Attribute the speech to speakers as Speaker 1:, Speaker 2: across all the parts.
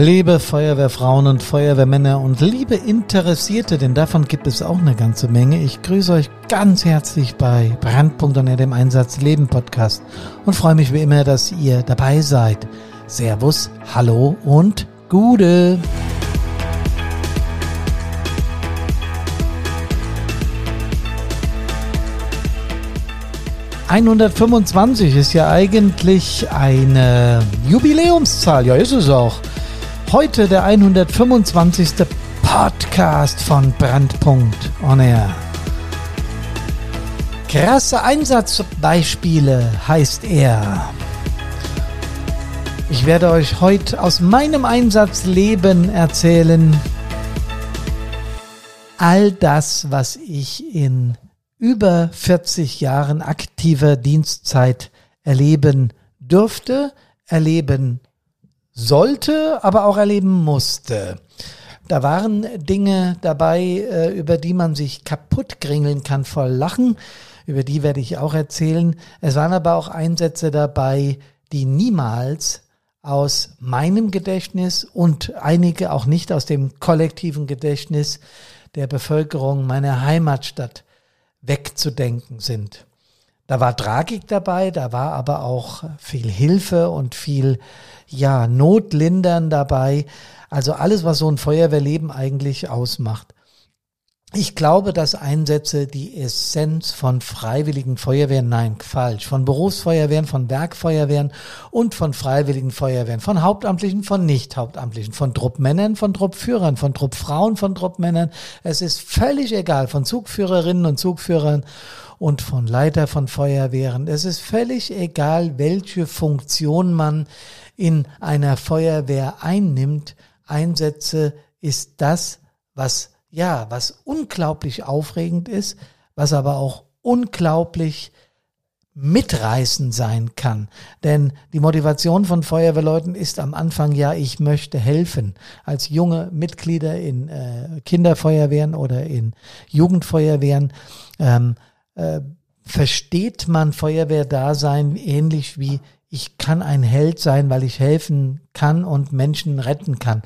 Speaker 1: Liebe Feuerwehrfrauen und Feuerwehrmänner und liebe Interessierte, denn davon gibt es auch eine ganze Menge. Ich grüße euch ganz herzlich bei Brandpunkt unter dem Einsatz Leben Podcast und freue mich wie immer, dass ihr dabei seid. Servus, hallo und Gude. 125 ist ja eigentlich eine Jubiläumszahl. Ja, ist es auch. Heute der 125. Podcast von Brandpunkt On Air. Krasse Einsatzbeispiele heißt er. Ich werde euch heute aus meinem Einsatzleben erzählen. All das, was ich in über 40 Jahren aktiver Dienstzeit erleben durfte, erleben sollte, aber auch erleben musste. Da waren Dinge dabei, äh, über die man sich kaputt gringeln kann voll Lachen. Über die werde ich auch erzählen. Es waren aber auch Einsätze dabei, die niemals aus meinem Gedächtnis und einige auch nicht aus dem kollektiven Gedächtnis der Bevölkerung meiner Heimatstadt wegzudenken sind. Da war Tragik dabei, da war aber auch viel Hilfe und viel, ja, Notlindern dabei. Also alles, was so ein Feuerwehrleben eigentlich ausmacht. Ich glaube, dass Einsätze die Essenz von freiwilligen Feuerwehren, nein, falsch, von Berufsfeuerwehren, von Werkfeuerwehren und von freiwilligen Feuerwehren, von Hauptamtlichen, von Nicht-Hauptamtlichen, von Truppmännern, von Truppführern, von Truppfrauen, von Truppmännern. Es ist völlig egal, von Zugführerinnen und Zugführern und von Leiter von Feuerwehren. Es ist völlig egal, welche Funktion man in einer Feuerwehr einnimmt. Einsätze ist das, was ja, was unglaublich aufregend ist, was aber auch unglaublich mitreißend sein kann. Denn die Motivation von Feuerwehrleuten ist am Anfang ja, ich möchte helfen. Als junge Mitglieder in äh, Kinderfeuerwehren oder in Jugendfeuerwehren ähm, äh, versteht man Feuerwehrdasein ähnlich wie ich kann ein Held sein, weil ich helfen kann und Menschen retten kann.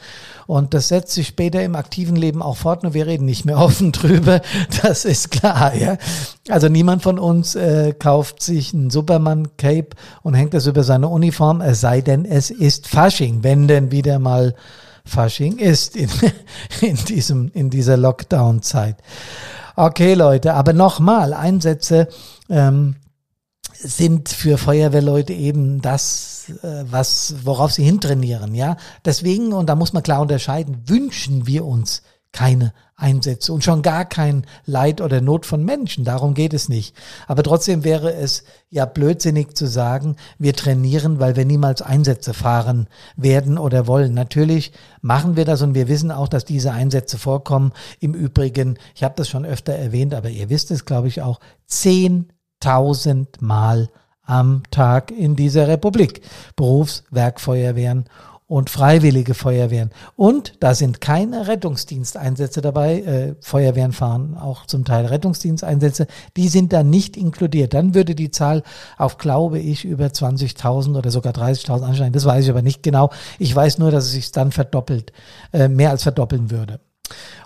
Speaker 1: Und das setzt sich später im aktiven Leben auch fort, nur wir reden nicht mehr offen drüber, das ist klar. Ja? Also niemand von uns äh, kauft sich ein Superman-Cape und hängt das über seine Uniform, es sei denn, es ist Fasching, wenn denn wieder mal Fasching ist in, in, diesem, in dieser Lockdown-Zeit. Okay, Leute, aber nochmal, Einsätze, ähm, sind für Feuerwehrleute eben das, äh, was, worauf sie hintrainieren, ja. Deswegen, und da muss man klar unterscheiden, wünschen wir uns keine Einsätze und schon gar kein Leid oder Not von Menschen. Darum geht es nicht. Aber trotzdem wäre es ja blödsinnig zu sagen, wir trainieren, weil wir niemals Einsätze fahren werden oder wollen. Natürlich machen wir das und wir wissen auch, dass diese Einsätze vorkommen. Im Übrigen, ich habe das schon öfter erwähnt, aber ihr wisst es, glaube ich, auch, zehn tausendmal am Tag in dieser Republik. Berufswerkfeuerwehren und freiwillige Feuerwehren. Und da sind keine Rettungsdiensteinsätze dabei. Äh, Feuerwehren fahren auch zum Teil Rettungsdiensteinsätze. Die sind da nicht inkludiert. Dann würde die Zahl auf, glaube ich, über 20.000 oder sogar 30.000 ansteigen. Das weiß ich aber nicht genau. Ich weiß nur, dass es sich dann verdoppelt, äh, mehr als verdoppeln würde.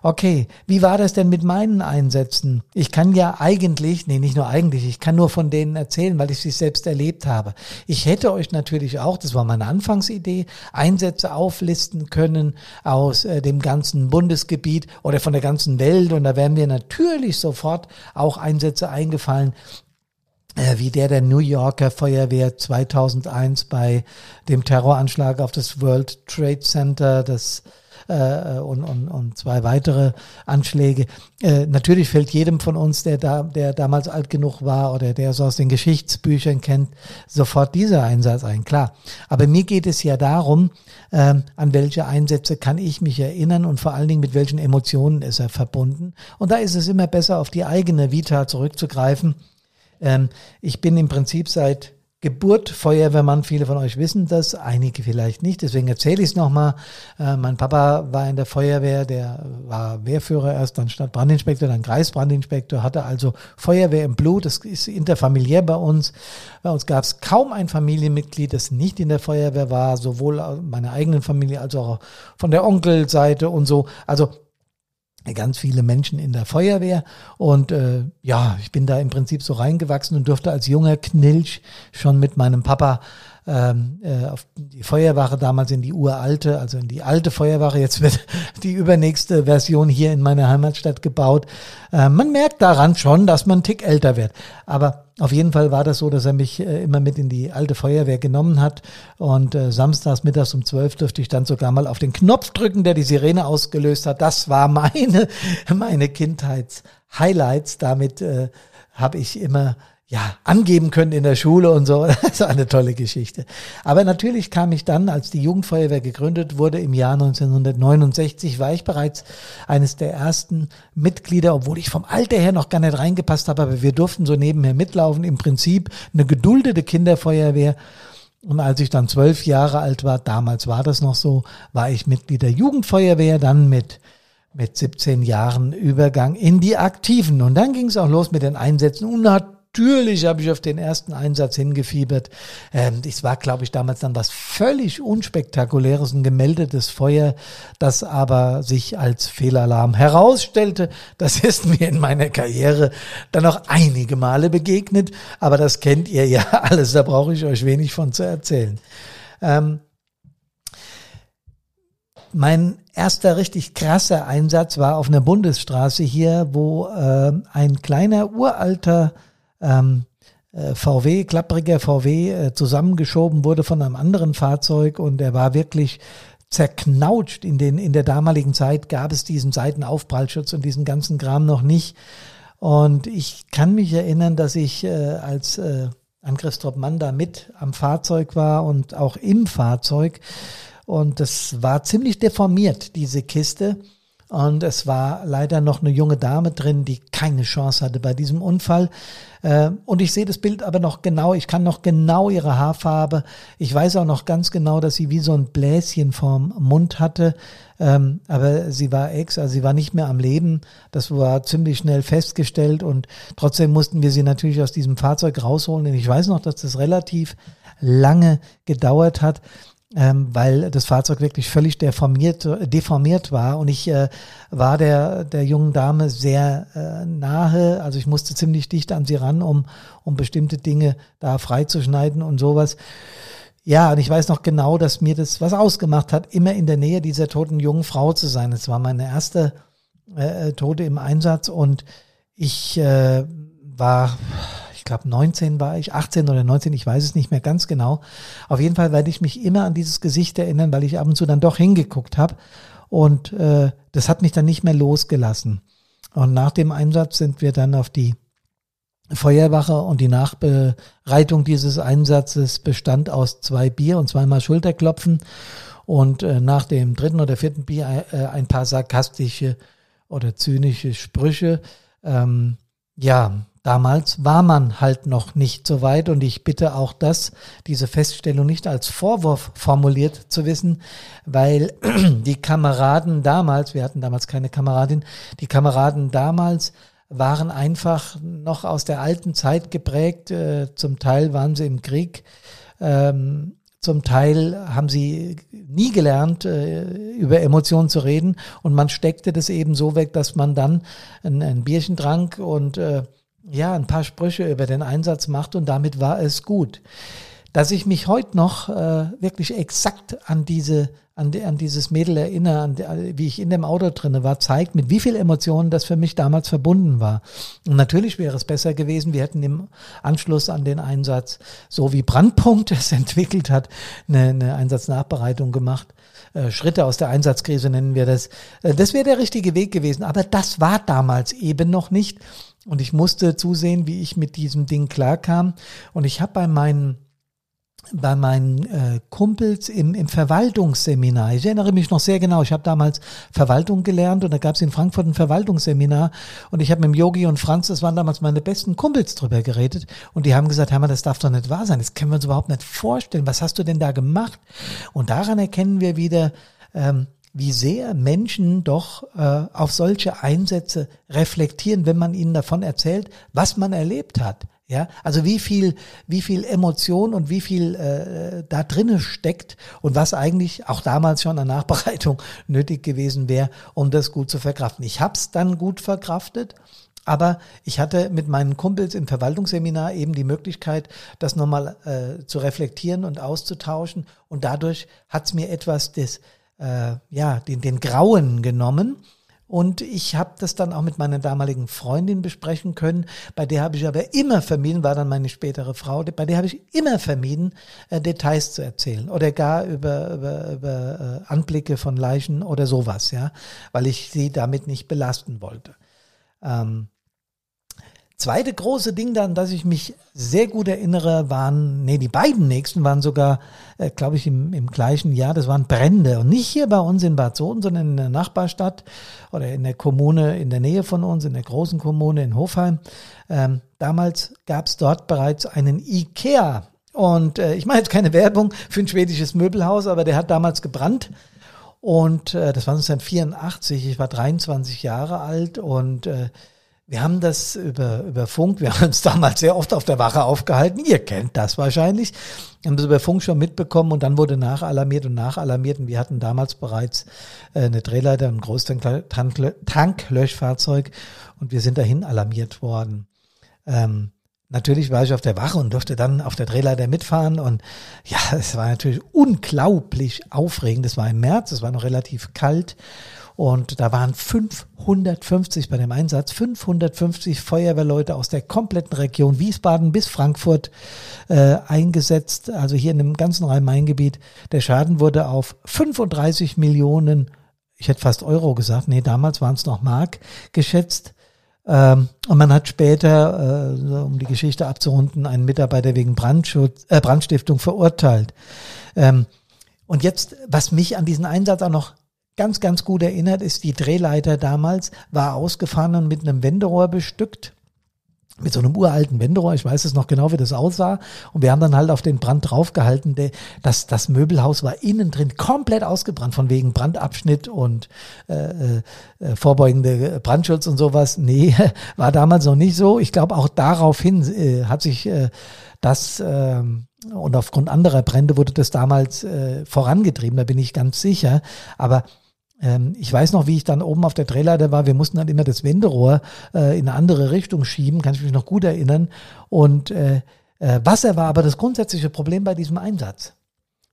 Speaker 1: Okay, wie war das denn mit meinen Einsätzen? Ich kann ja eigentlich, nee, nicht nur eigentlich, ich kann nur von denen erzählen, weil ich sie selbst erlebt habe. Ich hätte euch natürlich auch, das war meine Anfangsidee, Einsätze auflisten können aus äh, dem ganzen Bundesgebiet oder von der ganzen Welt und da wären mir natürlich sofort auch Einsätze eingefallen, äh, wie der der New Yorker Feuerwehr 2001 bei dem Terroranschlag auf das World Trade Center, das äh, und, und, und zwei weitere Anschläge. Äh, natürlich fällt jedem von uns, der da, der damals alt genug war oder der so aus den Geschichtsbüchern kennt, sofort dieser Einsatz ein, klar. Aber mir geht es ja darum, äh, an welche Einsätze kann ich mich erinnern und vor allen Dingen mit welchen Emotionen ist er verbunden. Und da ist es immer besser, auf die eigene Vita zurückzugreifen. Ähm, ich bin im Prinzip seit Geburt Feuerwehrmann. Viele von euch wissen das, einige vielleicht nicht. Deswegen erzähle ich es nochmal. Äh, mein Papa war in der Feuerwehr, der war Wehrführer erst, dann Stadtbrandinspektor, dann Kreisbrandinspektor, hatte also Feuerwehr im Blut. Das ist interfamiliär bei uns. Bei uns gab es kaum ein Familienmitglied, das nicht in der Feuerwehr war, sowohl meiner eigenen Familie als auch von der Onkelseite und so. Also ganz viele Menschen in der Feuerwehr und äh, ja, ich bin da im Prinzip so reingewachsen und durfte als junger Knilch schon mit meinem Papa ähm, äh, auf die Feuerwache damals in die uralte, also in die alte Feuerwache. Jetzt wird die übernächste Version hier in meiner Heimatstadt gebaut. Äh, man merkt daran schon, dass man einen Tick älter wird. Aber auf jeden Fall war das so, dass er mich äh, immer mit in die alte Feuerwehr genommen hat. Und äh, samstags mittags um zwölf dürfte ich dann sogar mal auf den Knopf drücken, der die Sirene ausgelöst hat. Das war meine, meine Kindheits-Highlights. Damit äh, habe ich immer ja, angeben können in der Schule und so. Das ist eine tolle Geschichte. Aber natürlich kam ich dann, als die Jugendfeuerwehr gegründet wurde, im Jahr 1969, war ich bereits eines der ersten Mitglieder, obwohl ich vom Alter her noch gar nicht reingepasst habe, aber wir durften so nebenher mitlaufen. Im Prinzip eine geduldete Kinderfeuerwehr. Und als ich dann zwölf Jahre alt war, damals war das noch so, war ich Mitglied der Jugendfeuerwehr, dann mit mit 17 Jahren Übergang in die Aktiven. Und dann ging es auch los mit den Einsätzen. Und Natürlich habe ich auf den ersten Einsatz hingefiebert. Ähm, das war, glaube ich, damals dann was völlig unspektakuläres, ein gemeldetes Feuer, das aber sich als Fehlalarm herausstellte. Das ist mir in meiner Karriere dann noch einige Male begegnet, aber das kennt ihr ja alles, da brauche ich euch wenig von zu erzählen. Ähm, mein erster richtig krasser Einsatz war auf einer Bundesstraße hier, wo äh, ein kleiner uralter ähm, äh, VW, klappriger VW, äh, zusammengeschoben wurde von einem anderen Fahrzeug und er war wirklich zerknautscht. In, den, in der damaligen Zeit gab es diesen Seitenaufprallschutz und diesen ganzen Kram noch nicht. Und ich kann mich erinnern, dass ich äh, als äh, Angriffstrupp Mann da mit am Fahrzeug war und auch im Fahrzeug. Und das war ziemlich deformiert, diese Kiste. Und es war leider noch eine junge Dame drin, die keine Chance hatte bei diesem Unfall. Äh, und ich sehe das Bild aber noch genau, ich kann noch genau ihre Haarfarbe. Ich weiß auch noch ganz genau, dass sie wie so ein Bläschen vorm Mund hatte. Ähm, aber sie war ex, also sie war nicht mehr am Leben. Das war ziemlich schnell festgestellt und trotzdem mussten wir sie natürlich aus diesem Fahrzeug rausholen. Und ich weiß noch, dass das relativ lange gedauert hat ähm, weil das Fahrzeug wirklich völlig deformiert, deformiert war und ich äh, war der, der jungen Dame sehr äh, nahe, also ich musste ziemlich dicht an sie ran, um, um bestimmte Dinge da freizuschneiden und sowas. Ja, und ich weiß noch genau, dass mir das was ausgemacht hat, immer in der Nähe dieser toten jungen Frau zu sein. Es war meine erste äh, Tote im Einsatz und ich äh, war glaube 19 war ich, 18 oder 19, ich weiß es nicht mehr ganz genau. Auf jeden Fall werde ich mich immer an dieses Gesicht erinnern, weil ich ab und zu dann doch hingeguckt habe. Und äh, das hat mich dann nicht mehr losgelassen. Und nach dem Einsatz sind wir dann auf die Feuerwache und die Nachbereitung dieses Einsatzes bestand aus zwei Bier und zweimal Schulterklopfen und äh, nach dem dritten oder vierten Bier äh, ein paar sarkastische oder zynische Sprüche. Ähm, ja, Damals war man halt noch nicht so weit und ich bitte auch das, diese Feststellung nicht als Vorwurf formuliert zu wissen, weil die Kameraden damals, wir hatten damals keine Kameradin, die Kameraden damals waren einfach noch aus der alten Zeit geprägt, äh, zum Teil waren sie im Krieg, ähm, zum Teil haben sie nie gelernt, äh, über Emotionen zu reden. Und man steckte das eben so weg, dass man dann ein, Bierchen trank und äh, ja, ein paar Sprüche über den Einsatz macht und damit war es gut. Dass ich mich heute noch äh, wirklich exakt an diese an, die, an dieses Mädel erinnere, an die, wie ich in dem Auto drinne war, zeigt, mit wie viel Emotionen das für mich damals verbunden war. Und natürlich wäre es besser gewesen, wir hätten im Anschluss an den Einsatz, so wie Brandpunkt es entwickelt hat, eine, eine Einsatznachbereitung gemacht. Äh, Schritte aus der Einsatzkrise nennen wir das. Äh, das wäre der richtige Weg gewesen. Aber das war damals eben noch nicht. Und ich musste zusehen, wie ich mit diesem Ding klarkam. Und ich habe bei meinen bei meinen äh, Kumpels im, im Verwaltungsseminar. Ich erinnere mich noch sehr genau, ich habe damals Verwaltung gelernt und da gab es in Frankfurt ein Verwaltungsseminar und ich habe mit dem Yogi und Franz, das waren damals meine besten Kumpels, drüber geredet und die haben gesagt, Hammer, das darf doch nicht wahr sein, das können wir uns überhaupt nicht vorstellen, was hast du denn da gemacht? Und daran erkennen wir wieder, ähm, wie sehr Menschen doch äh, auf solche Einsätze reflektieren, wenn man ihnen davon erzählt, was man erlebt hat. Ja, also wie viel, wie viel Emotion und wie viel äh, da drinnen steckt und was eigentlich auch damals schon an Nachbereitung nötig gewesen wäre, um das gut zu verkraften. Ich habe es dann gut verkraftet, aber ich hatte mit meinen Kumpels im Verwaltungsseminar eben die Möglichkeit, das nochmal äh, zu reflektieren und auszutauschen und dadurch hat es mir etwas des, äh, ja, den, den Grauen genommen und ich habe das dann auch mit meiner damaligen Freundin besprechen können. Bei der habe ich aber immer vermieden, war dann meine spätere Frau, bei der habe ich immer vermieden, äh, Details zu erzählen oder gar über, über, über äh, Anblicke von Leichen oder sowas, ja, weil ich sie damit nicht belasten wollte. Ähm, Zweite große Ding dann, dass ich mich sehr gut erinnere, waren, nee, die beiden nächsten waren sogar, äh, glaube ich, im, im gleichen Jahr, das waren Brände. Und nicht hier bei uns in Bad Sohn, sondern in der Nachbarstadt oder in der Kommune in der Nähe von uns, in der großen Kommune in Hofheim. Ähm, damals gab es dort bereits einen Ikea. Und äh, ich mache jetzt keine Werbung für ein schwedisches Möbelhaus, aber der hat damals gebrannt. Und äh, das war 1984, ich war 23 Jahre alt und äh, wir haben das über, über Funk, wir haben uns damals sehr oft auf der Wache aufgehalten, ihr kennt das wahrscheinlich, wir haben das über Funk schon mitbekommen und dann wurde nachalarmiert und nachalarmiert. Und wir hatten damals bereits äh, eine Drehleiter, ein Großtanklöschfahrzeug und wir sind dahin alarmiert worden. Ähm, natürlich war ich auf der Wache und durfte dann auf der Drehleiter mitfahren. Und ja, es war natürlich unglaublich aufregend. Es war im März, es war noch relativ kalt und da waren 550 bei dem Einsatz, 550 Feuerwehrleute aus der kompletten Region Wiesbaden bis Frankfurt äh, eingesetzt, also hier in dem ganzen Rhein-Main-Gebiet. Der Schaden wurde auf 35 Millionen, ich hätte fast Euro gesagt, nee, damals waren es noch Mark, geschätzt. Ähm, und man hat später, äh, um die Geschichte abzurunden, einen Mitarbeiter wegen Brandschutz, äh, Brandstiftung verurteilt. Ähm, und jetzt, was mich an diesen Einsatz auch noch ganz, ganz gut erinnert ist, die Drehleiter damals war ausgefahren und mit einem Wenderohr bestückt. Mit so einem uralten Wenderohr, ich weiß es noch genau, wie das aussah. Und wir haben dann halt auf den Brand draufgehalten. Der, das, Möbelhaus war innen drin komplett ausgebrannt, von wegen Brandabschnitt und äh, äh, vorbeugende Brandschutz und sowas. Nee, war damals noch nicht so. Ich glaube, auch daraufhin äh, hat sich äh, das äh, und aufgrund anderer Brände wurde das damals äh, vorangetrieben, da bin ich ganz sicher. Aber ich weiß noch, wie ich dann oben auf der Drehleiter war. Wir mussten dann immer das Wenderohr äh, in eine andere Richtung schieben, kann ich mich noch gut erinnern. Und äh, äh, Wasser war aber das grundsätzliche Problem bei diesem Einsatz.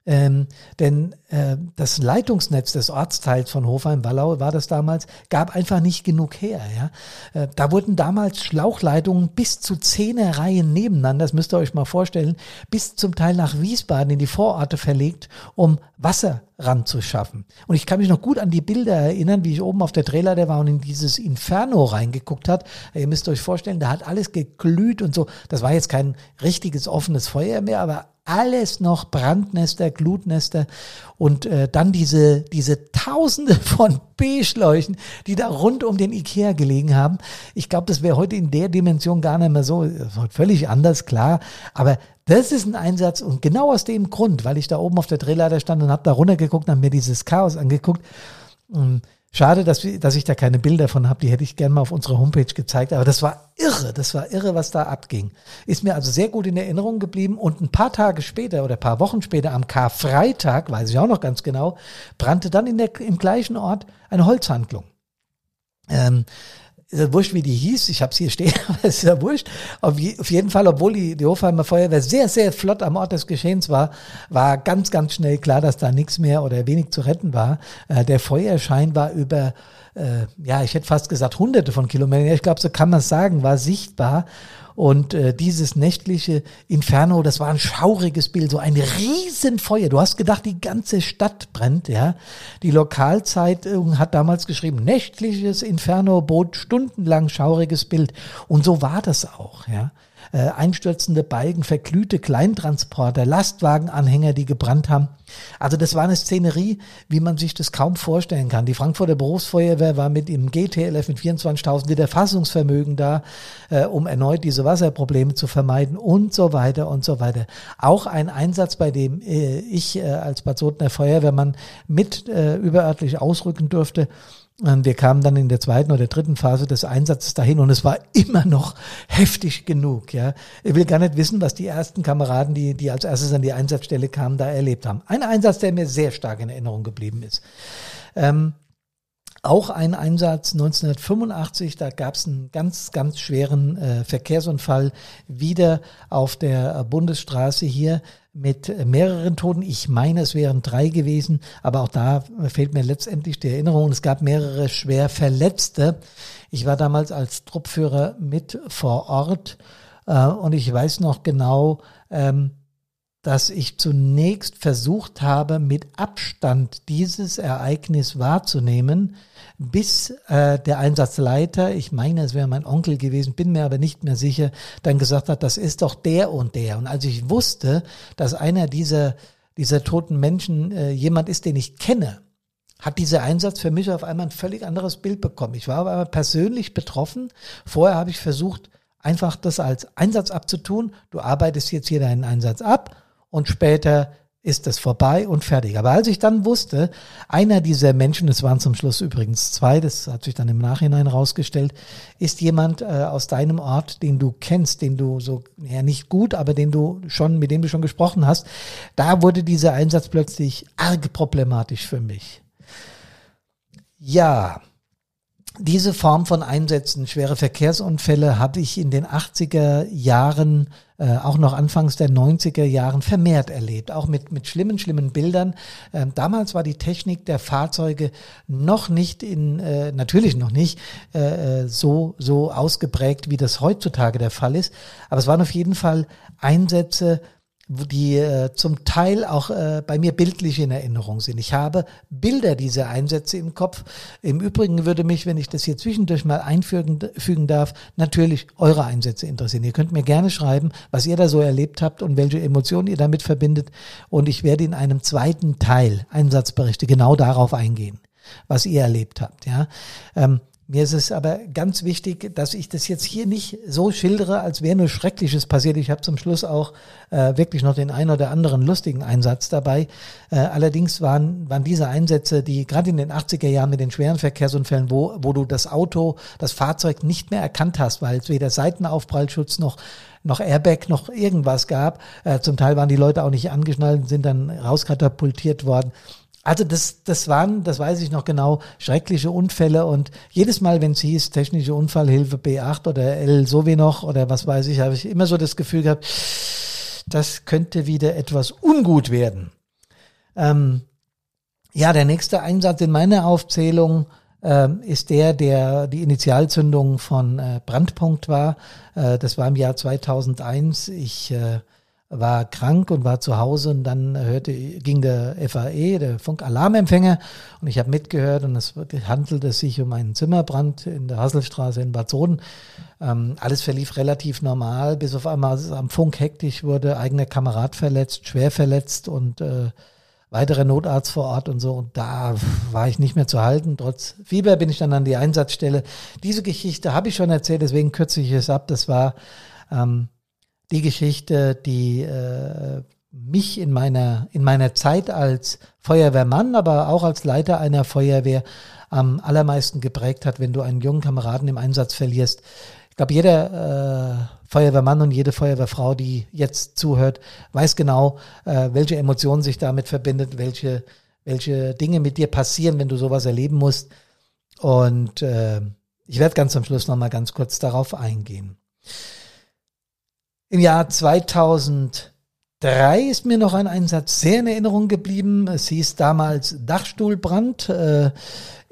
Speaker 1: Ähm, denn äh, das Leitungsnetz des Ortsteils von Hofheim-Wallau war das damals, gab einfach nicht genug her. Ja? Äh, da wurden damals Schlauchleitungen bis zu zehn Reihen nebeneinander, das müsst ihr euch mal vorstellen, bis zum Teil nach Wiesbaden in die Vororte verlegt, um Wasser ranzuschaffen. Und ich kann mich noch gut an die Bilder erinnern, wie ich oben auf der Drehleiter war und in dieses Inferno reingeguckt hat. Ihr müsst euch vorstellen, da hat alles geglüht und so. Das war jetzt kein richtiges offenes Feuer mehr, aber alles noch Brandnester, Glutnester und äh, dann diese, diese Tausende von B-Schläuchen, die da rund um den Ikea gelegen haben. Ich glaube, das wäre heute in der Dimension gar nicht mehr so, völlig anders, klar. Aber das ist ein Einsatz und genau aus dem Grund, weil ich da oben auf der Drehleiter stand und habe da runtergeguckt und habe mir dieses Chaos angeguckt. Schade, dass, dass ich da keine Bilder von habe, die hätte ich gerne mal auf unserer Homepage gezeigt. Aber das war irre, das war irre, was da abging. Ist mir also sehr gut in Erinnerung geblieben. Und ein paar Tage später oder ein paar Wochen später, am Karfreitag, weiß ich auch noch ganz genau, brannte dann in der, im gleichen Ort eine Holzhandlung. Ähm, ist ja wurscht, wie die hieß, ich habe es hier stehen, aber ist ja wurscht. Auf, je, auf, jeden Fall, obwohl die, die Hofheimer Feuerwehr sehr, sehr flott am Ort des Geschehens war, war ganz, ganz schnell klar, dass da nichts mehr oder wenig zu retten war. Äh, der Feuerschein war über äh, ja, ich hätte fast gesagt hunderte von Kilometern, ich glaube, so kann man es sagen, war sichtbar. Und äh, dieses nächtliche Inferno, das war ein schauriges Bild, so ein Riesenfeuer. Du hast gedacht, die ganze Stadt brennt, ja. Die Lokalzeitung hat damals geschrieben, nächtliches Inferno bot stundenlang schauriges Bild. Und so war das auch, ja äh, einstürzende Balken, verglühte Kleintransporter, Lastwagenanhänger, die gebrannt haben. Also das war eine Szenerie, wie man sich das kaum vorstellen kann. Die Frankfurter Berufsfeuerwehr war mit im GTLF mit 24.000 Liter Fassungsvermögen da, äh, um erneut diese Wasserprobleme zu vermeiden und so weiter und so weiter. Auch ein Einsatz, bei dem äh, ich äh, als Bad Sotner Feuerwehrmann mit äh, überörtlich ausrücken durfte. Wir kamen dann in der zweiten oder dritten Phase des Einsatzes dahin und es war immer noch heftig genug. Ja, ich will gar nicht wissen, was die ersten Kameraden, die die als erstes an die Einsatzstelle kamen, da erlebt haben. Ein Einsatz, der mir sehr stark in Erinnerung geblieben ist. Ähm, auch ein Einsatz 1985, da gab es einen ganz, ganz schweren äh, Verkehrsunfall wieder auf der Bundesstraße hier mit mehreren Toten. Ich meine, es wären drei gewesen, aber auch da fehlt mir letztendlich die Erinnerung. Es gab mehrere schwer Verletzte. Ich war damals als Truppführer mit vor Ort äh, und ich weiß noch genau, ähm, dass ich zunächst versucht habe, mit Abstand dieses Ereignis wahrzunehmen, bis äh, der Einsatzleiter, ich meine, es wäre mein Onkel gewesen, bin mir aber nicht mehr sicher, dann gesagt hat, das ist doch der und der. Und als ich wusste, dass einer dieser, dieser toten Menschen äh, jemand ist, den ich kenne, hat dieser Einsatz für mich auf einmal ein völlig anderes Bild bekommen. Ich war aber persönlich betroffen. Vorher habe ich versucht, einfach das als Einsatz abzutun. Du arbeitest jetzt hier deinen Einsatz ab und später ist es vorbei und fertig. Aber als ich dann wusste, einer dieser Menschen, es waren zum Schluss übrigens zwei, das hat sich dann im Nachhinein rausgestellt, ist jemand äh, aus deinem Ort, den du kennst, den du so, ja nicht gut, aber den du schon, mit dem du schon gesprochen hast, da wurde dieser Einsatz plötzlich arg problematisch für mich. Ja, diese Form von Einsätzen, schwere Verkehrsunfälle, habe ich in den 80er Jahren, äh, auch noch anfangs der 90er Jahren vermehrt erlebt, auch mit, mit schlimmen, schlimmen Bildern. Ähm, damals war die Technik der Fahrzeuge noch nicht in, äh, natürlich noch nicht äh, äh so, so ausgeprägt, wie das heutzutage der Fall ist. Aber es waren auf jeden Fall Einsätze, die äh, zum Teil auch äh, bei mir bildlich in Erinnerung sind. Ich habe Bilder dieser Einsätze im Kopf. Im Übrigen würde mich, wenn ich das hier zwischendurch mal einfügen fügen darf, natürlich eure Einsätze interessieren. Ihr könnt mir gerne schreiben, was ihr da so erlebt habt und welche Emotionen ihr damit verbindet. Und ich werde in einem zweiten Teil Einsatzberichte genau darauf eingehen, was ihr erlebt habt. Ja. Ähm, mir ist es aber ganz wichtig, dass ich das jetzt hier nicht so schildere, als wäre nur Schreckliches passiert. Ich habe zum Schluss auch äh, wirklich noch den einen oder anderen lustigen Einsatz dabei. Äh, allerdings waren, waren diese Einsätze, die gerade in den 80er Jahren mit den schweren Verkehrsunfällen, wo, wo du das Auto, das Fahrzeug nicht mehr erkannt hast, weil es weder Seitenaufprallschutz noch noch Airbag, noch irgendwas gab. Äh, zum Teil waren die Leute auch nicht angeschnallt, sind dann rauskatapultiert worden. Also das, das waren, das weiß ich noch genau, schreckliche Unfälle und jedes Mal, wenn es hieß, technische Unfallhilfe B8 oder L so wie noch oder was weiß ich, habe ich immer so das Gefühl gehabt, das könnte wieder etwas ungut werden. Ähm, ja, der nächste Einsatz in meiner Aufzählung ähm, ist der, der die Initialzündung von äh, Brandpunkt war. Äh, das war im Jahr 2001. Ich äh, war krank und war zu Hause und dann hörte, ging der FAE, der Funkalarmempfänger und ich habe mitgehört und es handelte sich um einen Zimmerbrand in der Hasselstraße in Bad Soden. Ähm, alles verlief relativ normal, bis auf einmal am Funk hektisch wurde, eigener Kamerad verletzt, schwer verletzt und äh, weiterer Notarzt vor Ort und so. Und da war ich nicht mehr zu halten. Trotz Fieber bin ich dann an die Einsatzstelle. Diese Geschichte habe ich schon erzählt, deswegen kürze ich es ab. Das war ähm, die Geschichte, die äh, mich in meiner, in meiner Zeit als Feuerwehrmann, aber auch als Leiter einer Feuerwehr am allermeisten geprägt hat, wenn du einen jungen Kameraden im Einsatz verlierst. Ich glaube, jeder äh, Feuerwehrmann und jede Feuerwehrfrau, die jetzt zuhört, weiß genau, äh, welche Emotionen sich damit verbindet, welche, welche Dinge mit dir passieren, wenn du sowas erleben musst. Und äh, ich werde ganz am Schluss nochmal ganz kurz darauf eingehen. Im Jahr 2003 ist mir noch ein Einsatz sehr in Erinnerung geblieben. Es hieß damals Dachstuhlbrand äh,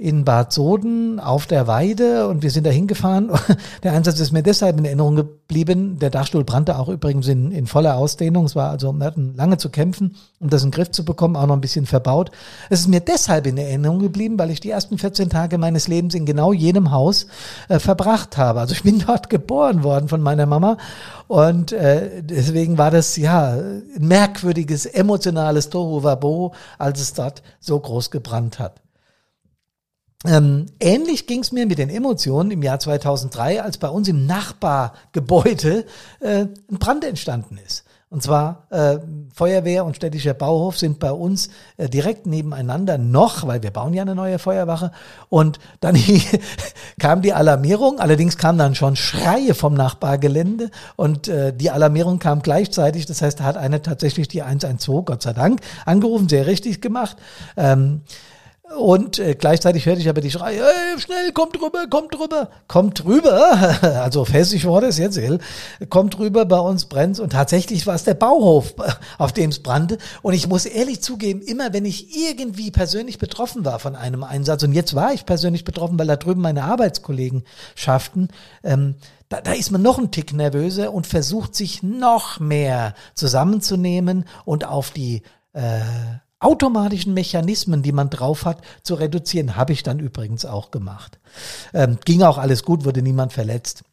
Speaker 1: in Bad Soden auf der Weide und wir sind da hingefahren. Der Einsatz ist mir deshalb in Erinnerung geblieben. Der Dachstuhl brannte auch übrigens in, in voller Ausdehnung. Es war also, wir hatten lange zu kämpfen, um das in den Griff zu bekommen, auch noch ein bisschen verbaut. Es ist mir deshalb in Erinnerung geblieben, weil ich die ersten 14 Tage meines Lebens in genau jenem Haus äh, verbracht habe. Also ich bin dort geboren worden von meiner Mama und äh, deswegen war das ja ein merkwürdiges, emotionales Tohu Wabo, als es dort so groß gebrannt hat. Ähm, ähnlich ging es mir mit den Emotionen im Jahr 2003, als bei uns im Nachbargebäude äh, ein Brand entstanden ist. Und zwar äh, Feuerwehr und städtischer Bauhof sind bei uns äh, direkt nebeneinander noch, weil wir bauen ja eine neue Feuerwache. Und dann kam die Alarmierung, allerdings kamen dann schon Schreie vom Nachbargelände und äh, die Alarmierung kam gleichzeitig. Das heißt, da hat einer tatsächlich die 112, Gott sei Dank, angerufen, sehr richtig gemacht. Ähm, und äh, gleichzeitig hörte ich aber die Schreie, hey, schnell, kommt rüber, kommt rüber, kommt rüber. Also Hessisch war das jetzt, kommt rüber, bei uns brennt's. Und tatsächlich war es der Bauhof, auf dem es brannte. Und ich muss ehrlich zugeben, immer wenn ich irgendwie persönlich betroffen war von einem Einsatz, und jetzt war ich persönlich betroffen, weil da drüben meine Arbeitskollegen schafften, ähm, da, da ist man noch ein Tick nervöser und versucht sich noch mehr zusammenzunehmen und auf die äh, automatischen Mechanismen, die man drauf hat, zu reduzieren. Habe ich dann übrigens auch gemacht. Ähm, ging auch alles gut, wurde niemand verletzt.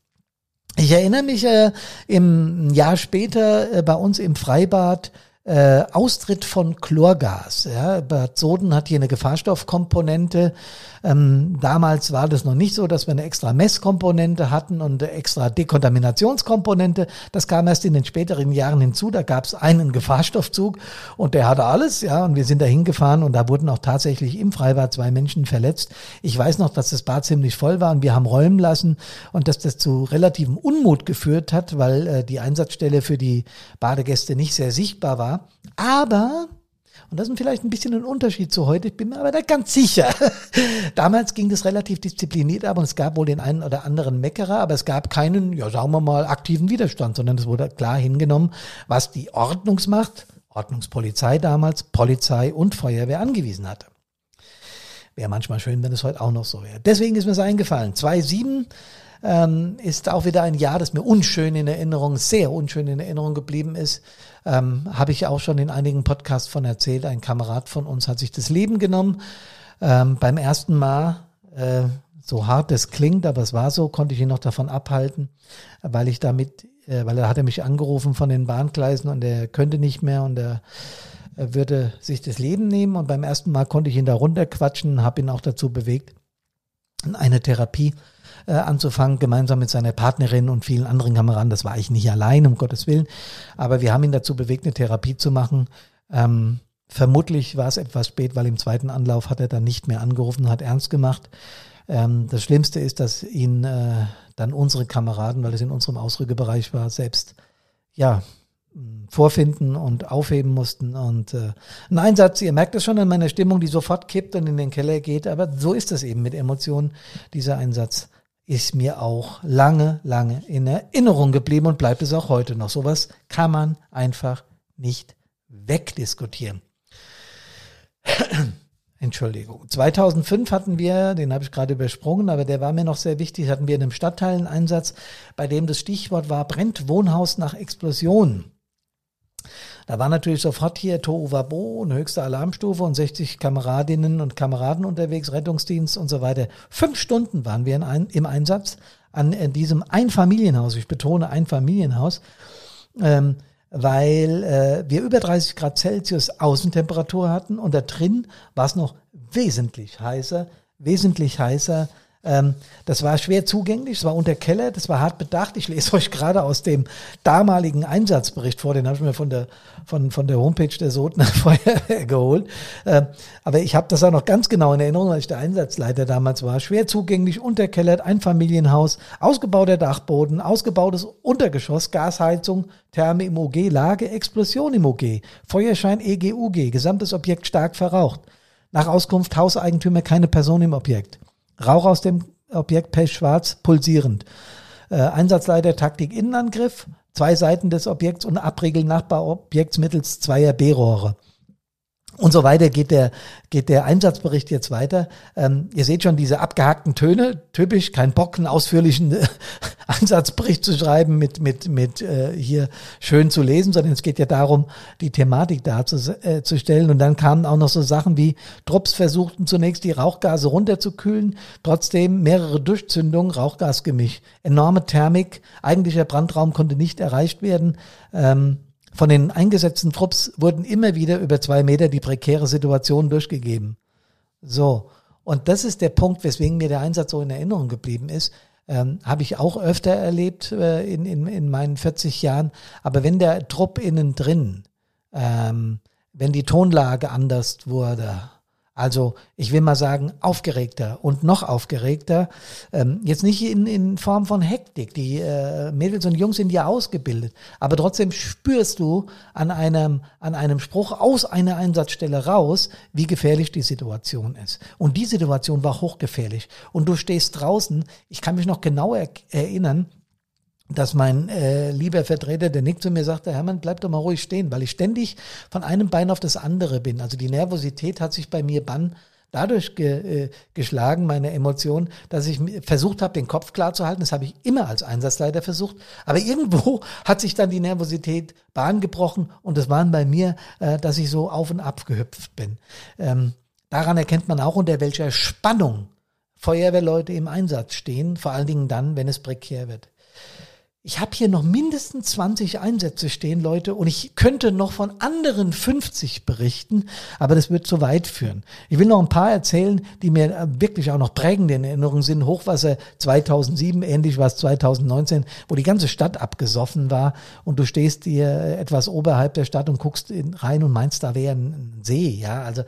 Speaker 1: Ich erinnere mich äh, im Jahr später äh, bei uns im Freibad äh, Austritt von Chlorgas. Ja. Bad Soden hat hier eine Gefahrstoffkomponente. Ähm, damals war das noch nicht so, dass wir eine extra Messkomponente hatten und eine extra Dekontaminationskomponente. Das kam erst in den späteren Jahren hinzu. Da gab es einen Gefahrstoffzug und der hatte alles. Ja, und wir sind da hingefahren und da wurden auch tatsächlich im Freibad zwei Menschen verletzt. Ich weiß noch, dass das Bad ziemlich voll war und wir haben räumen lassen und dass das zu relativem Unmut geführt hat, weil äh, die Einsatzstelle für die Badegäste nicht sehr sichtbar war. Aber, und das ist vielleicht ein bisschen ein Unterschied zu heute, ich bin mir aber da ganz sicher. Damals ging das relativ diszipliniert ab und es gab wohl den einen oder anderen Meckerer, aber es gab keinen, ja, sagen wir mal, aktiven Widerstand, sondern es wurde klar hingenommen, was die Ordnungsmacht, Ordnungspolizei damals, Polizei und Feuerwehr angewiesen hatte. Wäre manchmal schön, wenn es heute auch noch so wäre. Deswegen ist mir es eingefallen. 2,7 ähm, ist auch wieder ein Jahr, das mir unschön in Erinnerung, sehr unschön in Erinnerung geblieben ist. Ähm, Habe ich auch schon in einigen Podcasts von erzählt. Ein Kamerad von uns hat sich das Leben genommen. Ähm, beim ersten Mal, äh, so hart es klingt, aber es war so, konnte ich ihn noch davon abhalten, weil ich damit, äh, weil er hatte mich angerufen von den Bahngleisen und er könnte nicht mehr und er würde sich das Leben nehmen und beim ersten Mal konnte ich ihn da runterquatschen, habe ihn auch dazu bewegt, eine Therapie äh, anzufangen, gemeinsam mit seiner Partnerin und vielen anderen Kameraden. Das war ich nicht allein, um Gottes Willen. Aber wir haben ihn dazu bewegt, eine Therapie zu machen. Ähm, vermutlich war es etwas spät, weil im zweiten Anlauf hat er dann nicht mehr angerufen, hat ernst gemacht. Ähm, das Schlimmste ist, dass ihn äh, dann unsere Kameraden, weil es in unserem Ausrückebereich war, selbst ja vorfinden und aufheben mussten. Und äh, ein Einsatz, ihr merkt es schon an meiner Stimmung, die sofort kippt und in den Keller geht, aber so ist es eben mit Emotionen, dieser Einsatz ist mir auch lange, lange in Erinnerung geblieben und bleibt es auch heute noch. Sowas kann man einfach nicht wegdiskutieren. Entschuldigung. 2005 hatten wir, den habe ich gerade übersprungen, aber der war mir noch sehr wichtig, hatten wir in einem Stadtteileneinsatz, bei dem das Stichwort war, brennt Wohnhaus nach Explosion. Da war natürlich sofort hier Tohu Wabo und höchste Alarmstufe und 60 Kameradinnen und Kameraden unterwegs, Rettungsdienst und so weiter. Fünf Stunden waren wir ein, im Einsatz an äh, diesem Einfamilienhaus. Ich betone Einfamilienhaus. Ähm, weil äh, wir über 30 Grad Celsius Außentemperatur hatten und da drin war es noch wesentlich heißer, wesentlich heißer ähm, das war schwer zugänglich, es war unter Keller, das war hart bedacht. Ich lese euch gerade aus dem damaligen Einsatzbericht vor, den habe ich mir von der, von, von der Homepage der Sotner Feuerwehr geholt. Ähm, aber ich habe das auch noch ganz genau in Erinnerung, weil ich der Einsatzleiter damals war. Schwer zugänglich, unterkellert, ein Familienhaus, ausgebauter Dachboden, ausgebautes Untergeschoss, Gasheizung, Therme im OG, Lage, Explosion im OG, Feuerschein EGUG, gesamtes Objekt stark verraucht. Nach Auskunft Hauseigentümer keine Person im Objekt. Rauch aus dem Objekt pechschwarz, pulsierend. Äh, Einsatzleiter Taktik Innenangriff, zwei Seiten des Objekts und Abriegeln Nachbarobjekts mittels zweier B-Rohre. Und so weiter geht der, geht der Einsatzbericht jetzt weiter. Ähm, ihr seht schon diese abgehackten Töne, typisch, kein Bock, einen ausführlichen äh, Einsatzbericht zu schreiben, mit, mit, mit äh, hier schön zu lesen, sondern es geht ja darum, die Thematik darzustellen. Äh, Und dann kamen auch noch so Sachen wie, Trupps versuchten zunächst die Rauchgase runterzukühlen, trotzdem mehrere Durchzündungen, Rauchgasgemisch, enorme Thermik, eigentlicher Brandraum konnte nicht erreicht werden. Ähm, von den eingesetzten Trupps wurden immer wieder über zwei Meter die prekäre Situation durchgegeben. So. Und das ist der Punkt, weswegen mir der Einsatz so in Erinnerung geblieben ist. Ähm, Habe ich auch öfter erlebt äh, in, in, in meinen 40 Jahren. Aber wenn der Trupp innen drin, ähm, wenn die Tonlage anders wurde, also ich will mal sagen, aufgeregter und noch aufgeregter. Ähm, jetzt nicht in, in Form von Hektik. Die äh, Mädels und Jungs sind ja ausgebildet. Aber trotzdem spürst du an einem, an einem Spruch aus einer Einsatzstelle raus, wie gefährlich die Situation ist. Und die Situation war hochgefährlich. Und du stehst draußen. Ich kann mich noch genau er erinnern, dass mein äh, lieber Vertreter, der Nick, zu mir sagte, Hermann, bleib doch mal ruhig stehen, weil ich ständig von einem Bein auf das andere bin. Also die Nervosität hat sich bei mir bann dadurch ge, äh, geschlagen, meine Emotionen, dass ich versucht habe, den Kopf klar zu halten. Das habe ich immer als Einsatzleiter versucht. Aber irgendwo hat sich dann die Nervosität Bahn gebrochen und das waren bei mir, äh, dass ich so auf und ab gehüpft bin. Ähm, daran erkennt man auch, unter welcher Spannung Feuerwehrleute im Einsatz stehen, vor allen Dingen dann, wenn es prekär wird ich habe hier noch mindestens 20 Einsätze stehen, Leute, und ich könnte noch von anderen 50 berichten, aber das wird zu weit führen. Ich will noch ein paar erzählen, die mir äh, wirklich auch noch prägend in Erinnerung sind. Hochwasser 2007, ähnlich war es 2019, wo die ganze Stadt abgesoffen war und du stehst hier etwas oberhalb der Stadt und guckst rein und meinst, da wäre ein See, ja, also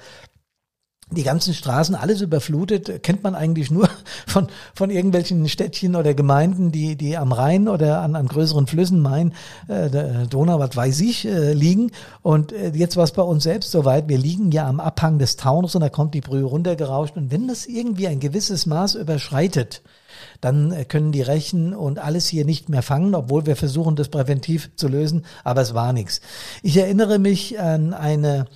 Speaker 1: die ganzen Straßen, alles überflutet, kennt man eigentlich nur von, von irgendwelchen Städtchen oder Gemeinden, die, die am Rhein oder an, an größeren Flüssen, Main, äh, Donau, was weiß ich, äh, liegen. Und äh, jetzt war es bei uns selbst soweit. Wir liegen ja am Abhang des Taunus und da kommt die Brühe runtergerauscht. Und wenn das irgendwie ein gewisses Maß überschreitet, dann äh, können die Rechen und alles hier nicht mehr fangen, obwohl wir versuchen, das präventiv zu lösen. Aber es war nichts. Ich erinnere mich an eine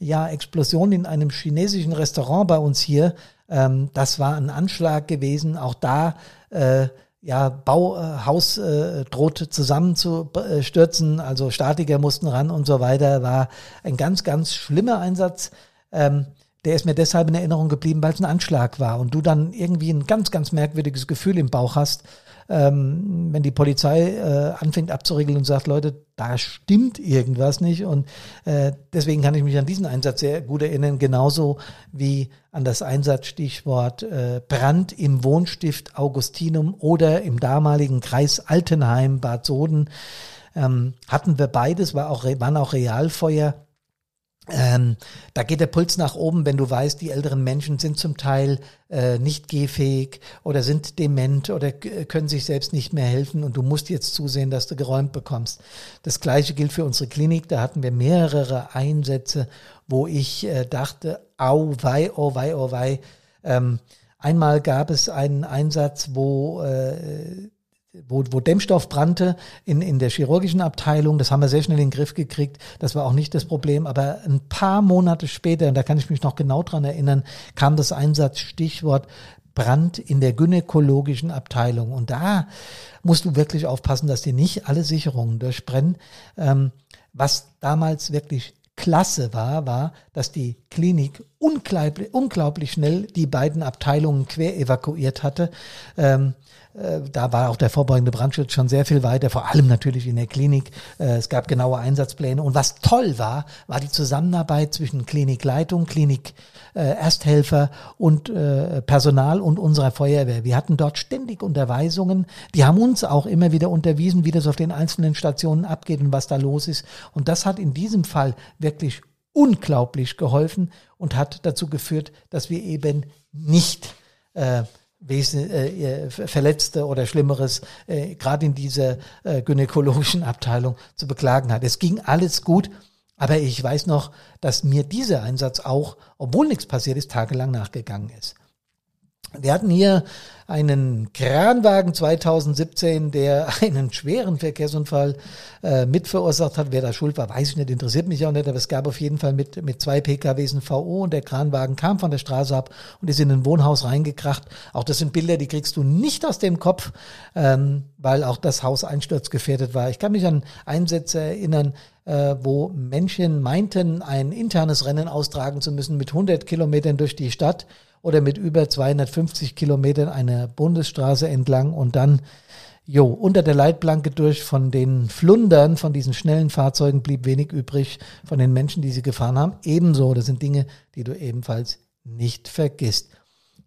Speaker 1: ja, Explosion in einem chinesischen Restaurant bei uns hier. Ähm, das war ein Anschlag gewesen. Auch da, äh, ja, Bauhaus äh, droht zusammenzustürzen. Also Statiker mussten ran und so weiter. War ein ganz, ganz schlimmer Einsatz. Ähm, der ist mir deshalb in Erinnerung geblieben, weil es ein Anschlag war und du dann irgendwie ein ganz, ganz merkwürdiges Gefühl im Bauch hast ähm, wenn die Polizei äh, anfängt abzuregeln und sagt, Leute, da stimmt irgendwas nicht. Und äh, deswegen kann ich mich an diesen Einsatz sehr gut erinnern, genauso wie an das Einsatzstichwort äh, Brand im Wohnstift Augustinum oder im damaligen Kreis Altenheim, Bad Soden. Ähm, hatten wir beides, war auch, waren auch Realfeuer ähm, da geht der Puls nach oben, wenn du weißt, die älteren Menschen sind zum Teil äh, nicht gehfähig oder sind dement oder können sich selbst nicht mehr helfen und du musst jetzt zusehen, dass du geräumt bekommst. Das gleiche gilt für unsere Klinik. Da hatten wir mehrere Einsätze, wo ich äh, dachte, au wei, oh wei, oh wei. Ähm, einmal gab es einen Einsatz, wo äh, wo, wo Dämmstoff brannte in, in der chirurgischen Abteilung. Das haben wir sehr schnell in den Griff gekriegt. Das war auch nicht das Problem. Aber ein paar Monate später, und da kann ich mich noch genau dran erinnern, kam das Einsatzstichwort Brand in der gynäkologischen Abteilung. Und da musst du wirklich aufpassen, dass dir nicht alle Sicherungen durchbrennen. Ähm, was damals wirklich klasse war, war, dass die Klinik unglaublich, unglaublich schnell die beiden Abteilungen quer evakuiert hatte. Ähm, äh, da war auch der vorbeugende Brandschutz schon sehr viel weiter, vor allem natürlich in der Klinik. Äh, es gab genaue Einsatzpläne. Und was toll war, war die Zusammenarbeit zwischen Klinikleitung, Klinik äh, Ersthelfer und Personal und unserer Feuerwehr. Wir hatten dort ständig Unterweisungen. Die haben uns auch immer wieder unterwiesen, wie das auf den einzelnen Stationen abgeht und was da los ist. Und das hat in diesem Fall wirklich unglaublich geholfen und hat dazu geführt, dass wir eben nicht äh, Wesen, äh, Verletzte oder Schlimmeres äh, gerade in dieser äh, gynäkologischen Abteilung zu beklagen hat. Es ging alles gut, aber ich weiß noch, dass mir dieser Einsatz auch, obwohl nichts passiert ist, tagelang nachgegangen ist. Wir hatten hier einen Kranwagen 2017, der einen schweren Verkehrsunfall äh, mitverursacht hat. Wer da schuld war, weiß ich nicht, interessiert mich auch nicht, aber es gab auf jeden Fall mit, mit zwei PKWs ein VO und der Kranwagen kam von der Straße ab und ist in ein Wohnhaus reingekracht. Auch das sind Bilder, die kriegst du nicht aus dem Kopf, ähm, weil auch das Haus einsturzgefährdet war. Ich kann mich an Einsätze erinnern, äh, wo Menschen meinten, ein internes Rennen austragen zu müssen mit 100 Kilometern durch die Stadt oder mit über 250 Kilometern eine Bundesstraße entlang und dann Jo, unter der Leitplanke durch von den Flundern, von diesen schnellen Fahrzeugen blieb wenig übrig von den Menschen, die sie gefahren haben. Ebenso, das sind Dinge, die du ebenfalls nicht vergisst.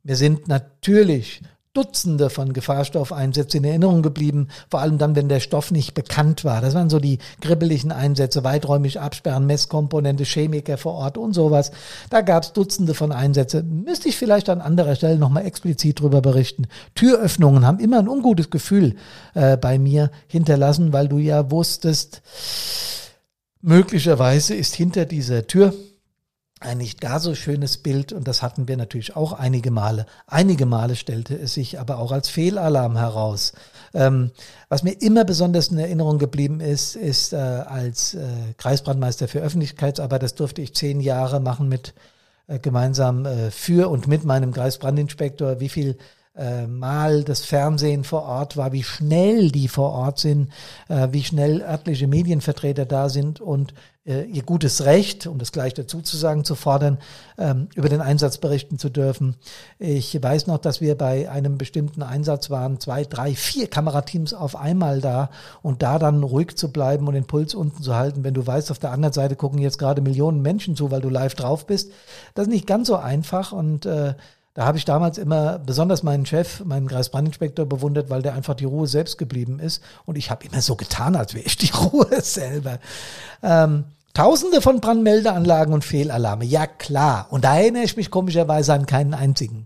Speaker 1: Wir sind natürlich Dutzende von Gefahrstoffeinsätzen in Erinnerung geblieben, vor allem dann, wenn der Stoff nicht bekannt war. Das waren so die kribbeligen Einsätze, weiträumig absperren, Messkomponente, Chemiker vor Ort und sowas. Da gab es Dutzende von Einsätzen. Müsste ich vielleicht an anderer Stelle nochmal explizit drüber berichten. Türöffnungen haben immer ein ungutes Gefühl äh, bei mir hinterlassen, weil du ja wusstest, möglicherweise ist hinter dieser Tür ein nicht gar so schönes Bild und das hatten wir natürlich auch einige Male. Einige Male stellte es sich aber auch als Fehlalarm heraus. Ähm, was mir immer besonders in Erinnerung geblieben ist, ist äh, als äh, Kreisbrandmeister für Öffentlichkeitsarbeit, das durfte ich zehn Jahre machen mit äh, gemeinsam äh, für und mit meinem Kreisbrandinspektor, wie viel äh, mal das Fernsehen vor Ort war, wie schnell die vor Ort sind, äh, wie schnell örtliche Medienvertreter da sind und äh, ihr gutes Recht, um das gleich dazu zu sagen, zu fordern, ähm, über den Einsatz berichten zu dürfen. Ich weiß noch, dass wir bei einem bestimmten Einsatz waren, zwei, drei, vier Kamerateams auf einmal da und da dann ruhig zu bleiben und den Puls unten zu halten, wenn du weißt, auf der anderen Seite gucken jetzt gerade Millionen Menschen zu, weil du live drauf bist. Das ist nicht ganz so einfach und äh, da habe ich damals immer besonders meinen Chef, meinen Kreisbrandinspektor bewundert, weil der einfach die Ruhe selbst geblieben ist. Und ich habe immer so getan, als wäre ich die Ruhe selber. Ähm, Tausende von Brandmeldeanlagen und Fehlalarme, ja klar. Und da erinnere ich mich komischerweise an keinen einzigen.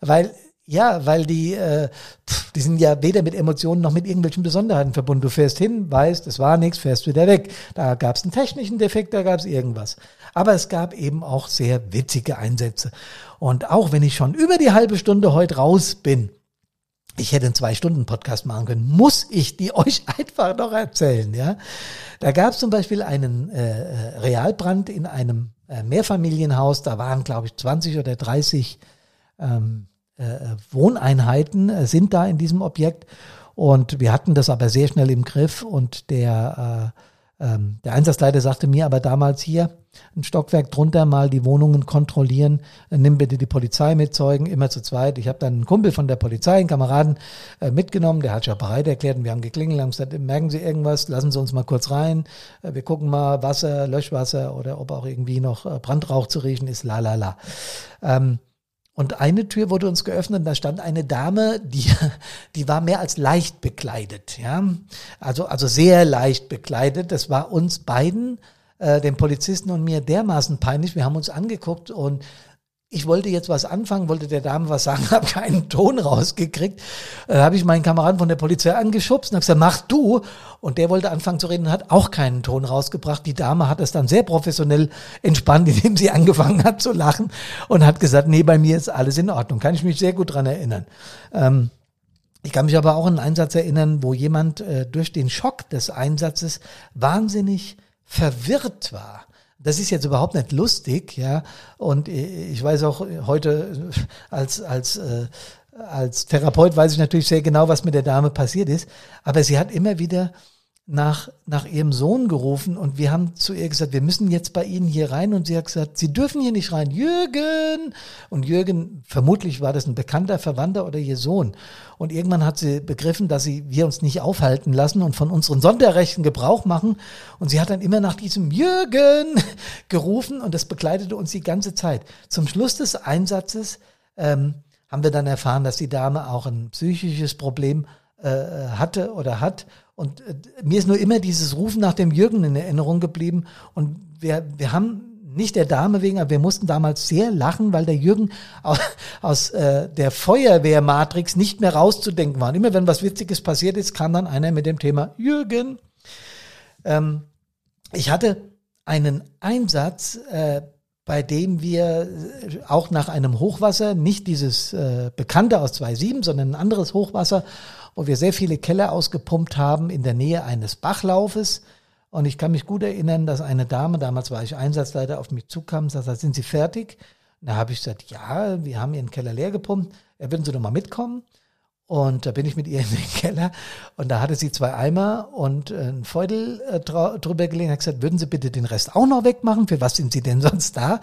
Speaker 1: Weil ja, weil die, äh, pff, die sind ja weder mit Emotionen noch mit irgendwelchen Besonderheiten verbunden. Du fährst hin, weißt, es war nichts, fährst wieder weg. Da gab es einen technischen Defekt, da gab es irgendwas. Aber es gab eben auch sehr witzige Einsätze. Und auch wenn ich schon über die halbe Stunde heute raus bin, ich hätte einen Zwei-Stunden-Podcast machen können, muss ich die euch einfach noch erzählen. Ja, Da gab es zum Beispiel einen äh, äh, Realbrand in einem äh, Mehrfamilienhaus. Da waren, glaube ich, 20 oder 30 ähm, äh, äh, Wohneinheiten äh, sind da in diesem Objekt. Und wir hatten das aber sehr schnell im Griff. Und der, äh, ähm, der Einsatzleiter sagte mir aber damals hier, ein Stockwerk drunter mal die Wohnungen kontrollieren, äh, nimm bitte die Polizei mit Zeugen, immer zu zweit. Ich habe dann einen Kumpel von der Polizei, einen Kameraden äh, mitgenommen, der hat ja bereit erklärt und wir haben geklingelt, haben gesagt, merken Sie irgendwas, lassen Sie uns mal kurz rein, äh, wir gucken mal Wasser, Löschwasser oder ob auch irgendwie noch äh, Brandrauch zu riechen ist, la la la. Ähm, und eine Tür wurde uns geöffnet da stand eine Dame, die, die war mehr als leicht bekleidet, ja. Also, also sehr leicht bekleidet. Das war uns beiden, äh, dem Polizisten und mir dermaßen peinlich. Wir haben uns angeguckt und ich wollte jetzt was anfangen, wollte der Dame was sagen, habe keinen Ton rausgekriegt. Äh, habe ich meinen Kameraden von der Polizei angeschubst und habe gesagt, mach du. Und der wollte anfangen zu reden hat auch keinen Ton rausgebracht. Die Dame hat es dann sehr professionell entspannt, indem sie angefangen hat zu lachen und hat gesagt, nee, bei mir ist alles in Ordnung. Kann ich mich sehr gut dran erinnern. Ähm, ich kann mich aber auch an einen Einsatz erinnern, wo jemand äh, durch den Schock des Einsatzes wahnsinnig verwirrt war das ist jetzt überhaupt nicht lustig, ja. Und ich weiß auch heute als als äh, als Therapeut weiß ich natürlich sehr genau, was mit der Dame passiert ist. Aber sie hat immer wieder nach, nach ihrem Sohn gerufen und wir haben zu ihr gesagt, wir müssen jetzt bei Ihnen hier rein und sie hat gesagt, Sie dürfen hier nicht rein, Jürgen! Und Jürgen, vermutlich war das ein bekannter Verwandter oder ihr Sohn. Und irgendwann hat sie begriffen, dass sie, wir uns nicht aufhalten lassen und von unseren Sonderrechten Gebrauch machen. Und sie hat dann immer nach diesem Jürgen gerufen und das begleitete uns die ganze Zeit. Zum Schluss des Einsatzes ähm, haben wir dann erfahren, dass die Dame auch ein psychisches Problem äh, hatte oder hat und äh, mir ist nur immer dieses Rufen nach dem Jürgen in Erinnerung geblieben. Und wir, wir haben nicht der Dame wegen, aber wir mussten damals sehr lachen, weil der Jürgen aus, aus äh, der Feuerwehrmatrix nicht mehr rauszudenken war. Und immer wenn was Witziges passiert ist, kam dann einer mit dem Thema Jürgen. Ähm, ich hatte einen Einsatz äh, bei dem wir äh, auch nach einem Hochwasser, nicht dieses äh, bekannte aus 2007, sondern ein anderes Hochwasser, wo wir sehr viele Keller ausgepumpt haben in der Nähe eines Bachlaufes. Und ich kann mich gut erinnern, dass eine Dame, damals war ich Einsatzleiter, auf mich zukam und sagte, sind Sie fertig? da habe ich gesagt, ja, wir haben Ihren Keller leer gepumpt. Ja, würden Sie doch mal mitkommen? Und da bin ich mit ihr in den Keller und da hatte sie zwei Eimer und ein Feudel äh, drüber gelegen und hat gesagt, würden Sie bitte den Rest auch noch wegmachen? Für was sind Sie denn sonst da?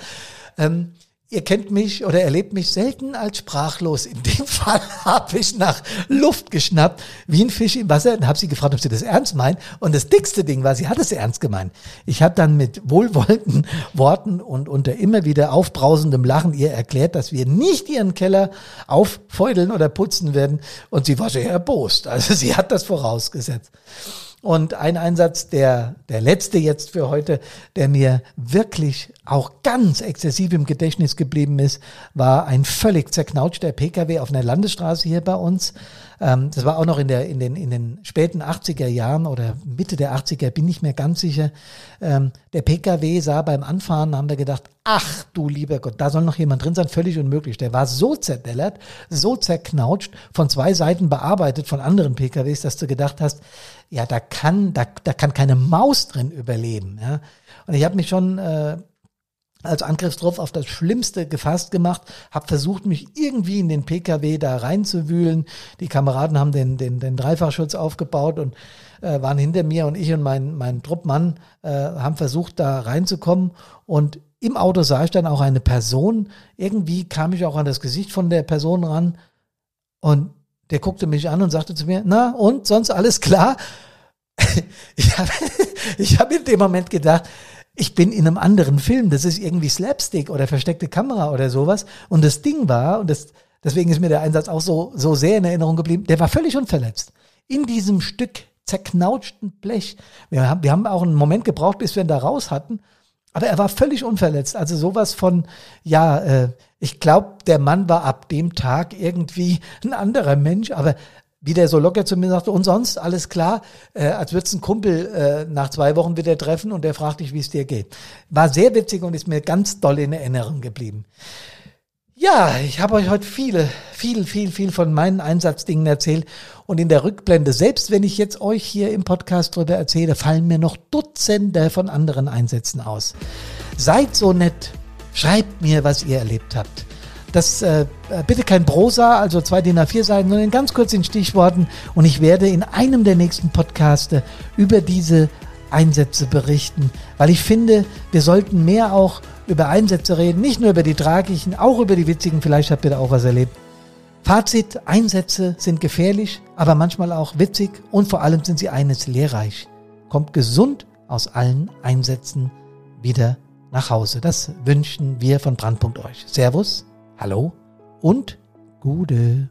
Speaker 1: Ähm, Ihr kennt mich oder erlebt mich selten als sprachlos. In dem Fall habe ich nach Luft geschnappt, wie ein Fisch im Wasser, und habe sie gefragt, ob sie das ernst meint. Und das dickste Ding war, sie hat es ernst gemeint. Ich habe dann mit wohlwollenden Worten und unter immer wieder aufbrausendem Lachen ihr erklärt, dass wir nicht ihren Keller auffeudeln oder putzen werden. Und sie war sehr erbost. Also sie hat das vorausgesetzt. Und ein Einsatz, der, der letzte jetzt für heute, der mir wirklich auch ganz exzessiv im Gedächtnis geblieben ist, war ein völlig zerknautschter Pkw auf einer Landesstraße hier bei uns. Ähm, das war auch noch in, der, in, den, in den späten 80er Jahren oder Mitte der 80er, bin ich mir ganz sicher. Ähm, der Pkw sah beim Anfahren, haben wir gedacht, ach du lieber Gott, da soll noch jemand drin sein, völlig unmöglich. Der war so zerdellert, so zerknautscht, von zwei Seiten bearbeitet von anderen PKWs, dass du gedacht hast, ja, da kann, da, da kann keine Maus drin überleben. Ja. Und ich habe mich schon äh, als Angriffstrupp auf das Schlimmste gefasst gemacht, habe versucht, mich irgendwie in den PKW da reinzuwühlen. Die Kameraden haben den, den, den Dreifachschutz aufgebaut und äh, waren hinter mir und ich und mein, mein Truppmann äh, haben versucht, da reinzukommen. Und im Auto sah ich dann auch eine Person. Irgendwie kam ich auch an das Gesicht von der Person ran und der guckte mich an und sagte zu mir, na und sonst alles klar? ich habe ich hab in dem Moment gedacht, ich bin in einem anderen Film, das ist irgendwie Slapstick oder versteckte Kamera oder sowas. Und das Ding war, und das, deswegen ist mir der Einsatz auch so, so sehr in Erinnerung geblieben, der war völlig unverletzt. In diesem Stück zerknautschten Blech. Wir haben, wir haben auch einen Moment gebraucht, bis wir ihn da raus hatten. Aber er war völlig unverletzt. Also sowas von, ja, äh, ich glaube, der Mann war ab dem Tag irgendwie ein anderer Mensch, aber wie der so locker zu mir sagte, und sonst alles klar, äh, als würdest ein Kumpel äh, nach zwei Wochen wieder treffen und der fragt dich, wie es dir geht. War sehr witzig und ist mir ganz doll in Erinnerung geblieben. Ja, ich habe euch heute viele, viel, viel, viel von meinen Einsatzdingen erzählt und in der Rückblende, selbst wenn ich jetzt euch hier im Podcast drüber erzähle, fallen mir noch Dutzende von anderen Einsätzen aus. Seid so nett, schreibt mir, was ihr erlebt habt. Das äh, bitte kein Prosa, also zwei DIN A4 Seiten, sondern ganz kurz in Stichworten. Und ich werde in einem der nächsten Podcaste über diese Einsätze berichten, weil ich finde, wir sollten mehr auch über Einsätze reden, nicht nur über die tragischen, auch über die witzigen. Vielleicht habt ihr da auch was erlebt. Fazit, Einsätze sind gefährlich, aber manchmal auch witzig und vor allem sind sie eines lehrreich. Kommt gesund aus allen Einsätzen wieder nach Hause. Das wünschen wir von Brandpunkt euch. Servus Hallo und Gude.